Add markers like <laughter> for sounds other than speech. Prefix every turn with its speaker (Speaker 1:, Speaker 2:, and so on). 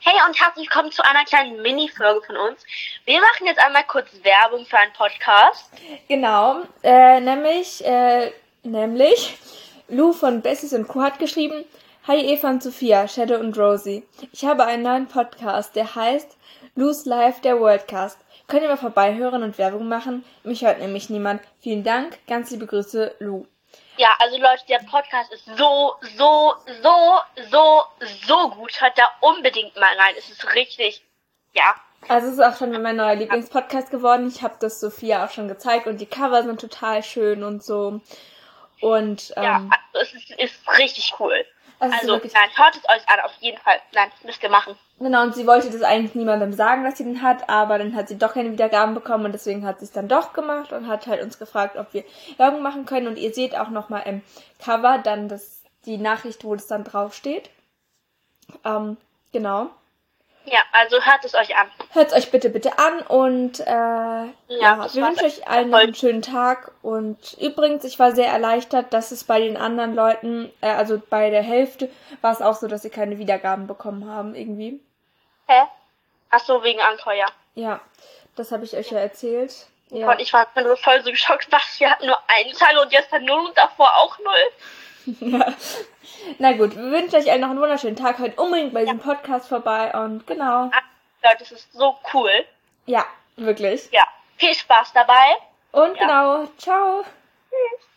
Speaker 1: Hey und herzlich willkommen zu einer kleinen Mini-Folge von uns. Wir machen jetzt einmal kurz Werbung für einen Podcast.
Speaker 2: Genau, äh, nämlich, äh, nämlich, Lou von Bessis und Co. hat geschrieben, Hi Eva und Sophia, Shadow und Rosie. Ich habe einen neuen Podcast, der heißt Lou's Live, der Worldcast. Könnt ihr mal vorbeihören und Werbung machen? Mich hört nämlich niemand. Vielen Dank, ganz liebe Grüße, Lou.
Speaker 1: Ja, also Leute, der Podcast ist so, so, so, so, so gut. Hört da unbedingt mal rein. Es ist richtig, ja.
Speaker 2: Also es ist auch schon mein neuer Lieblingspodcast geworden. Ich habe das Sophia auch schon gezeigt und die Cover sind total schön und so. Und ähm,
Speaker 1: Ja, also es ist, ist richtig cool.
Speaker 2: Also, ist
Speaker 1: Also, nein, hört es euch an, auf jeden Fall. Nein, müsst ihr machen.
Speaker 2: genau, und sie wollte das eigentlich niemandem sagen, dass sie den hat, aber dann hat sie doch keine Wiedergaben bekommen und deswegen hat sie es dann doch gemacht und hat halt uns gefragt, ob wir Werbung machen können. Und ihr seht auch nochmal im Cover dann das, die Nachricht, wo das dann draufsteht. Ähm, genau.
Speaker 1: Ja, also hört es euch an.
Speaker 2: Hört euch bitte, bitte an und äh, ja,
Speaker 1: das
Speaker 2: wir wünschen euch allen einen schönen Tag. Und übrigens, ich war sehr erleichtert, dass es bei den anderen Leuten, äh, also bei der Hälfte, war es auch so, dass sie keine Wiedergaben bekommen haben, irgendwie.
Speaker 1: Hä? Ach so, wegen Anker, ja.
Speaker 2: Ja, das habe ich euch ja erzählt. Ja.
Speaker 1: Und ich war nur voll so geschockt, <laughs> was, wir hatten nur einen Teil und jetzt dann null und davor auch null.
Speaker 2: ja. <laughs> <laughs> Na gut, wir wünschen euch allen noch einen wunderschönen Tag. Hört unbedingt bei diesem Podcast vorbei und genau.
Speaker 1: Leute, das ist so cool.
Speaker 2: Ja, wirklich.
Speaker 1: Ja, viel Spaß dabei.
Speaker 2: Und
Speaker 1: Ja.
Speaker 2: genau, ciao.
Speaker 1: Tschüss.